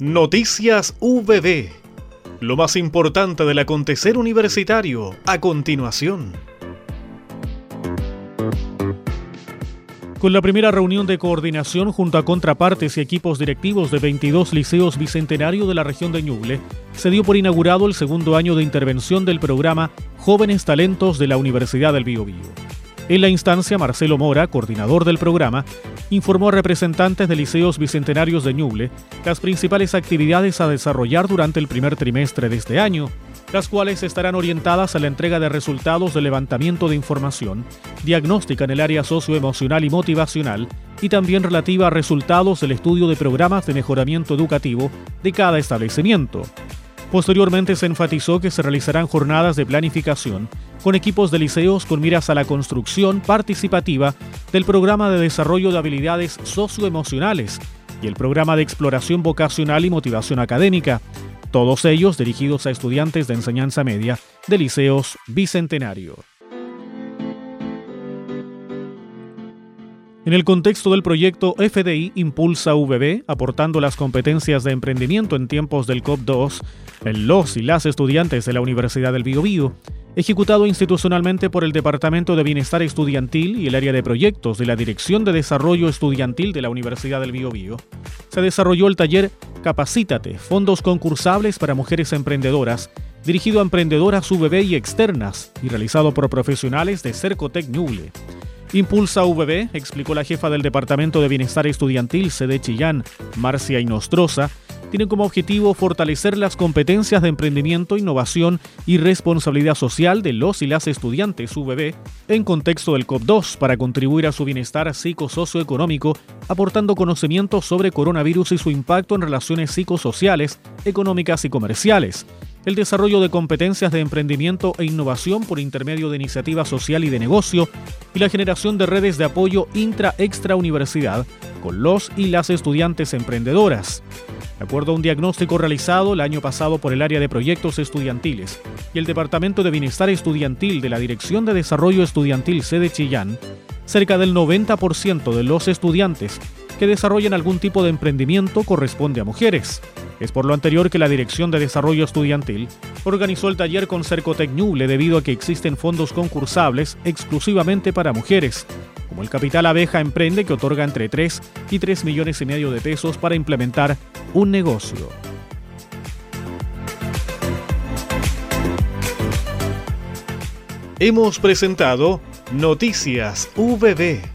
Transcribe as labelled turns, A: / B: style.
A: Noticias VB. Lo más importante del acontecer universitario a continuación. Con la primera reunión de coordinación junto a contrapartes y equipos directivos de 22 liceos bicentenario de la región de Ñuble, se dio por inaugurado el segundo año de intervención del programa Jóvenes Talentos de la Universidad del Biobío. En la instancia, Marcelo Mora, coordinador del programa, informó a representantes de liceos bicentenarios de Ñuble las principales actividades a desarrollar durante el primer trimestre de este año, las cuales estarán orientadas a la entrega de resultados de levantamiento de información, diagnóstica en el área socioemocional y motivacional, y también relativa a resultados del estudio de programas de mejoramiento educativo de cada establecimiento. Posteriormente se enfatizó que se realizarán jornadas de planificación con equipos de liceos con miras a la construcción participativa del programa de desarrollo de habilidades socioemocionales y el programa de exploración vocacional y motivación académica, todos ellos dirigidos a estudiantes de enseñanza media de liceos Bicentenario. En el contexto del proyecto FDI Impulsa VB, aportando las competencias de emprendimiento en tiempos del COP2, en los y las estudiantes de la Universidad del Biobío, ejecutado institucionalmente por el Departamento de Bienestar Estudiantil y el área de proyectos de la Dirección de Desarrollo Estudiantil de la Universidad del Biobío, se desarrolló el taller Capacítate, fondos concursables para mujeres emprendedoras, dirigido a emprendedoras VB y externas y realizado por profesionales de Cercotec Ñuble. Impulsa VB, explicó la jefa del Departamento de Bienestar Estudiantil, sede Chillán, Marcia Inostroza, tiene como objetivo fortalecer las competencias de emprendimiento, innovación y responsabilidad social de los y las estudiantes VB en contexto del COP2 para contribuir a su bienestar psicosocioeconómico, aportando conocimientos sobre coronavirus y su impacto en relaciones psicosociales, económicas y comerciales. El desarrollo de competencias de emprendimiento e innovación por intermedio de iniciativa social y de negocio y la generación de redes de apoyo intra-extra universidad con los y las estudiantes emprendedoras. De acuerdo a un diagnóstico realizado el año pasado por el área de proyectos estudiantiles y el Departamento de Bienestar Estudiantil de la Dirección de Desarrollo Estudiantil sede Chillán, cerca del 90% de los estudiantes que desarrollan algún tipo de emprendimiento corresponde a mujeres. Es por lo anterior que la Dirección de Desarrollo Estudiantil organizó el taller con Cercotec Ñuble debido a que existen fondos concursables exclusivamente para mujeres, como el Capital Abeja Emprende que otorga entre 3 y 3 millones y medio de pesos para implementar un negocio. Hemos presentado Noticias VB